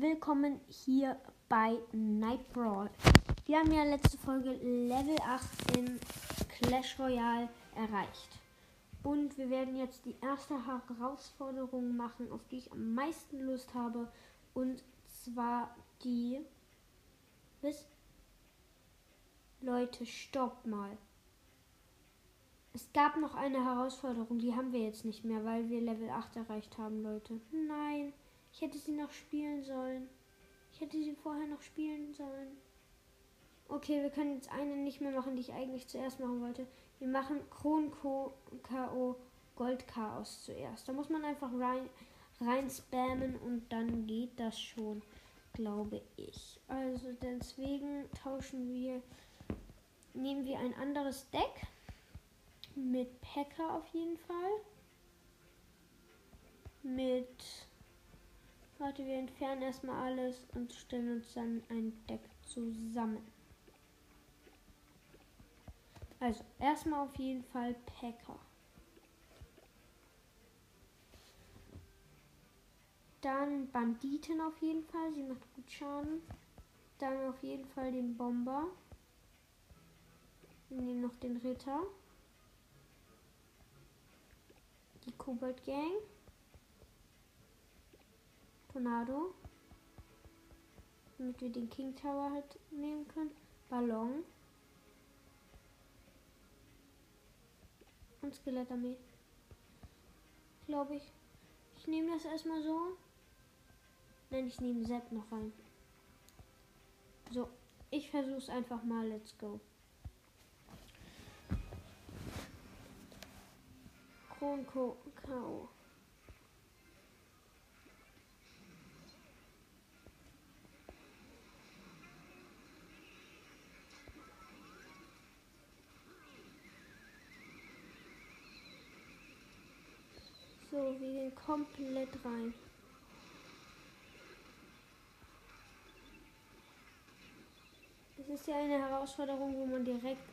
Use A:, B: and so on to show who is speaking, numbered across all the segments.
A: willkommen hier bei Night Brawl. Wir haben ja letzte Folge Level 18 Clash Royale erreicht. Und wir werden jetzt die erste Herausforderung machen, auf die ich am meisten Lust habe. Und zwar die... Was? Leute, stopp mal. Es gab noch eine Herausforderung, die haben wir jetzt nicht mehr, weil wir Level 8 erreicht haben, Leute. Nein, ich hätte sie noch spielen sollen. Ich hätte sie vorher noch spielen sollen. Okay, wir können jetzt eine nicht mehr machen, die ich eigentlich zuerst machen wollte. Wir machen Kron-K.O. Gold-Chaos zuerst. Da muss man einfach rein, rein spammen und dann geht das schon, glaube ich. Also deswegen tauschen wir, nehmen wir ein anderes Deck. Mit Packer auf jeden Fall. Mit. Warte, wir entfernen erstmal alles und stellen uns dann ein Deck zusammen. Also, erstmal auf jeden Fall Packer. Dann Banditen auf jeden Fall, sie macht gut Schaden. Dann auf jeden Fall den Bomber. Wir nehmen noch den Ritter. Die Kobold Gang. Tornado. Damit wir den King Tower halt nehmen können. Ballon. Und Skelettarmee. Glaube ich. Ich nehme das erstmal so. Nein, ich nehme Sepp noch rein. So, ich versuche es einfach mal. Let's go. Kronko K.O. So, wir gehen komplett rein. Es ist ja eine Herausforderung, wo man direkt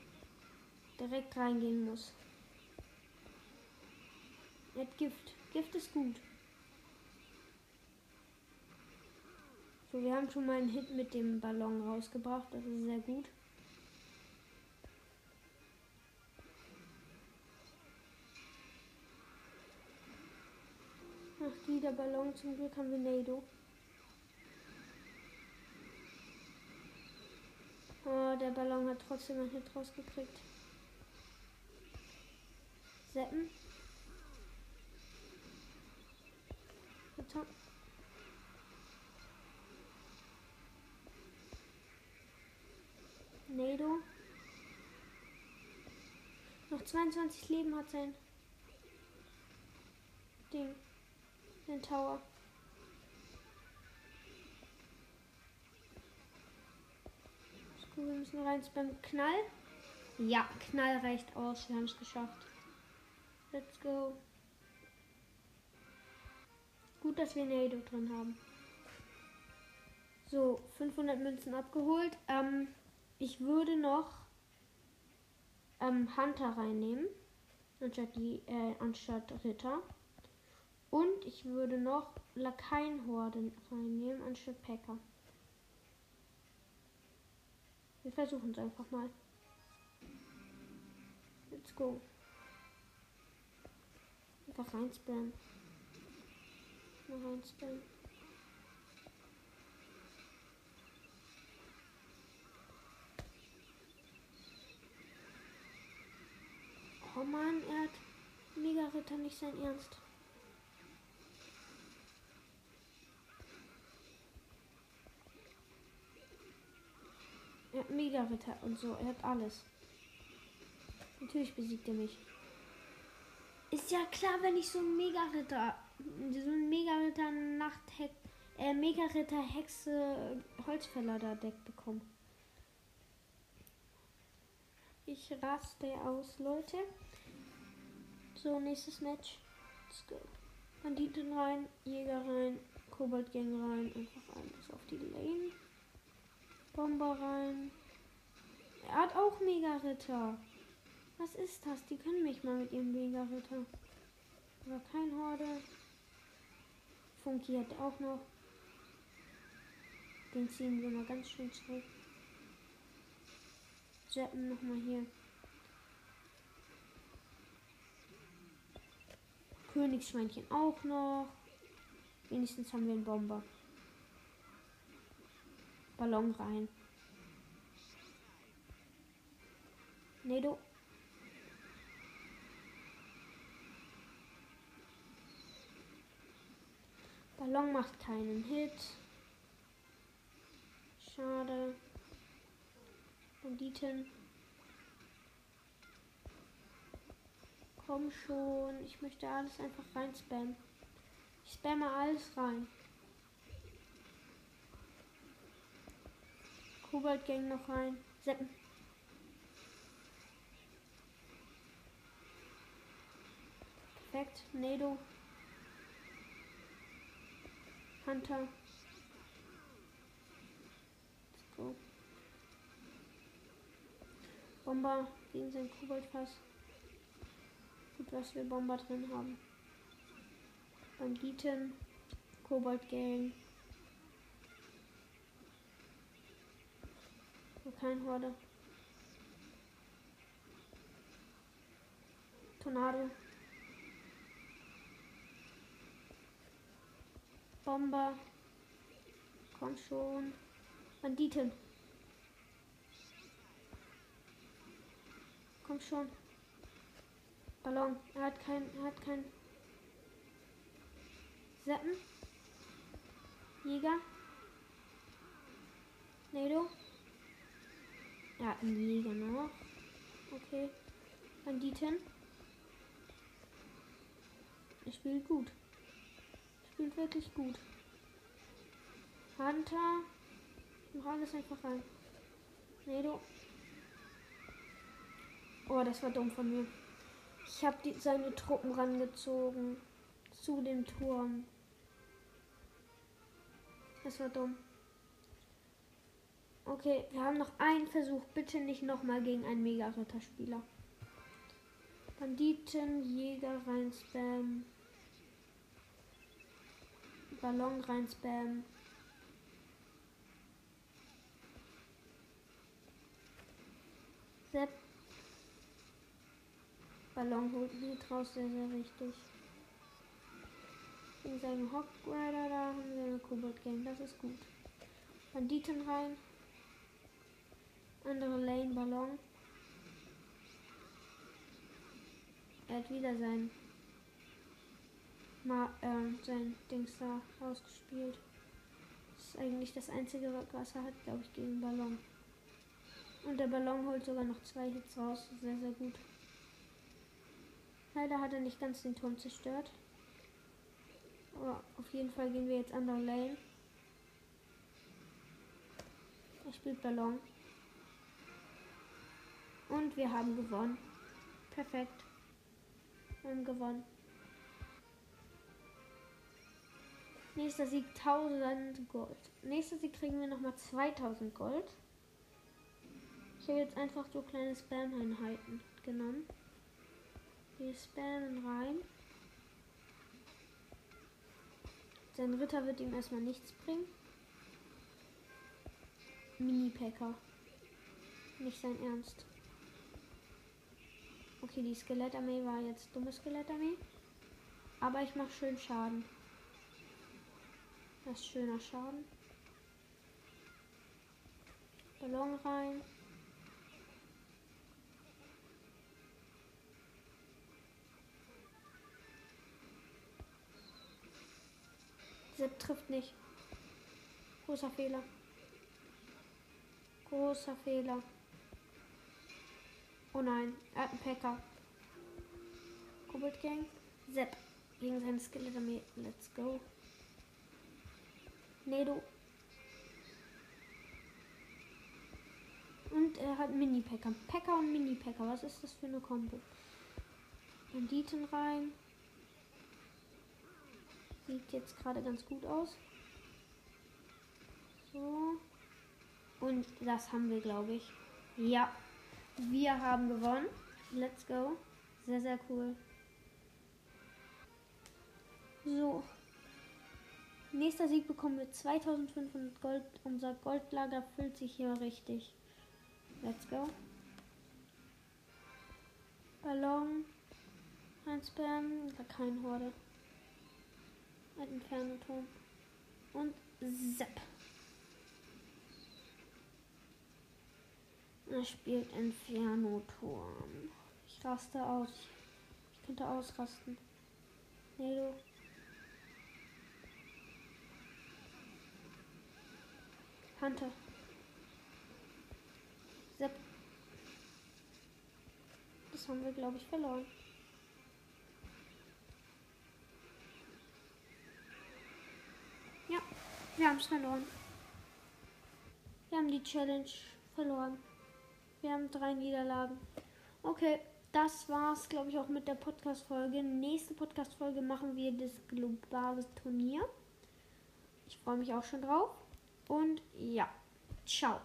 A: direkt reingehen muss. Hat Gift. Gift ist gut. So, wir haben schon mal einen Hit mit dem Ballon rausgebracht. Das ist sehr gut. Ach, die der Ballon. Zum Glück haben wir Nado. Oh, der Ballon hat trotzdem einen Hit rausgekriegt. Seppen. Nado. Noch 22 Leben hat sein Ding. Den Tower. Gut, wir müssen rein beim Knall. Ja, Knall reicht aus. Wir haben es geschafft. Let's go. Gut, dass wir Nado drin haben. So, 500 Münzen abgeholt. Ähm, ich würde noch ähm, Hunter reinnehmen. Anstatt, die, äh, anstatt Ritter. Und ich würde noch Lakaienhorden reinnehmen, anstatt Packer. Wir versuchen es einfach mal. Let's go. Einfach reinspammen. Mal reinspammen. Oh Mann, er hat Mega-Ritter nicht sein Ernst. Mega-Ritter und so, er hat alles. Natürlich besiegt er mich. Ist ja klar, wenn ich so einen Mega-Ritter, so einen Mega-Ritter Nachthex, äh, Mega-Ritter Hexe Holzfäller da Deck bekomme. Ich raste aus, Leute. So, nächstes Match. Let's go. Banditen rein, Jäger rein, Koboldgang rein, einfach alles auf die Lane. Bomber rein. Er hat auch Mega-Ritter. Was ist das? Die können mich mal mit ihrem Mega-Ritter. Aber kein Horde. Funky hat auch noch. Den ziehen wir mal ganz schön zurück. Zappen nochmal hier. Königsschweinchen auch noch. Wenigstens haben wir einen Bomber. Ballon rein. Nedo. Ballon macht keinen Hit. Schade. Banditen. Komm schon. Ich möchte alles einfach rein spammen. Ich spamme alles rein. Kobalt Gang noch rein. Seppen. Perfekt. Nado. Hunter. Let's go. Bomber gegen sein Koboldfass. Gut, was wir Bomber drin haben. Banditen. Kobold Gang. Kein Horde. Tornado. Bomber. Komm schon. Banditen. Komm schon. Ballon. Er hat kein. Er hat kein. Seppen. Jäger. Nado. Er hat einen Jäger noch. Okay. Banditen. Er spielt gut. Spielt wirklich gut. Hunter. Mach alles einfach rein. Nado. Oh, das war dumm von mir. Ich habe seine Truppen rangezogen zu dem Turm. Das war dumm. Okay, wir haben noch einen Versuch. Bitte nicht nochmal gegen einen Mega-Ritterspieler. Banditen, Jäger rein spam. Ballon rein spam. Sepp. Ballon holt nicht raus, sehr, sehr richtig. In seinem Hogrider, da haben wir eine Kobold Gang, das ist gut. Banditen rein. Andere Lane Ballon. Er hat wieder sein Ma äh, sein Dings da ausgespielt. Das ist eigentlich das einzige, was er hat, glaube ich, gegen Ballon. Und der Ballon holt sogar noch zwei Hits raus. Sehr, sehr gut. Leider hat er nicht ganz den Turm zerstört. Aber auf jeden Fall gehen wir jetzt andere Lane. Er spielt Ballon. Und wir haben gewonnen. Perfekt. Wir haben gewonnen. Nächster Sieg 1000 Gold. Nächster Sieg kriegen wir nochmal 2000 Gold. Ich habe jetzt einfach so kleine Spam-Einheiten genommen. Wir spammen rein. Sein Ritter wird ihm erstmal nichts bringen. Mini-Packer. Nicht sein Ernst. Okay, die Skelettarmee war jetzt dumme Skelettarmee. Aber ich mache schön Schaden. Das ist schöner Schaden. Ballon rein. Sepp trifft nicht. Großer Fehler. Großer Fehler. Oh nein, er hat einen Packer. Kobold Gang. Sepp gegen seine Skeletarmee. Let's go. Nedo. Und er hat Mini-Packer. Packer und Mini-Packer. Was ist das für eine Kombo? Banditen rein. Sieht jetzt gerade ganz gut aus. So. Und das haben wir, glaube ich. Ja. Wir haben gewonnen. Let's go. Sehr, sehr cool. So. Nächster Sieg bekommen wir 2500 Gold. Unser Goldlager füllt sich hier richtig. Let's go. Ballon. Ein Spam. Gar kein Horde. Ein Inferno-Turm. Und Sepp. Er spielt Inferno-Turm. Ich raste aus. Ich könnte ausrasten. Nee, du. Hunter. Sepp. Das haben wir, glaube ich, verloren. Ja, wir haben es verloren. Wir haben die Challenge verloren. Wir haben drei Niederlagen. Okay, das war's, glaube ich, auch mit der Podcast-Folge. Nächste Podcast-Folge machen wir das globale Turnier. Ich freue mich auch schon drauf. Und ja, ciao.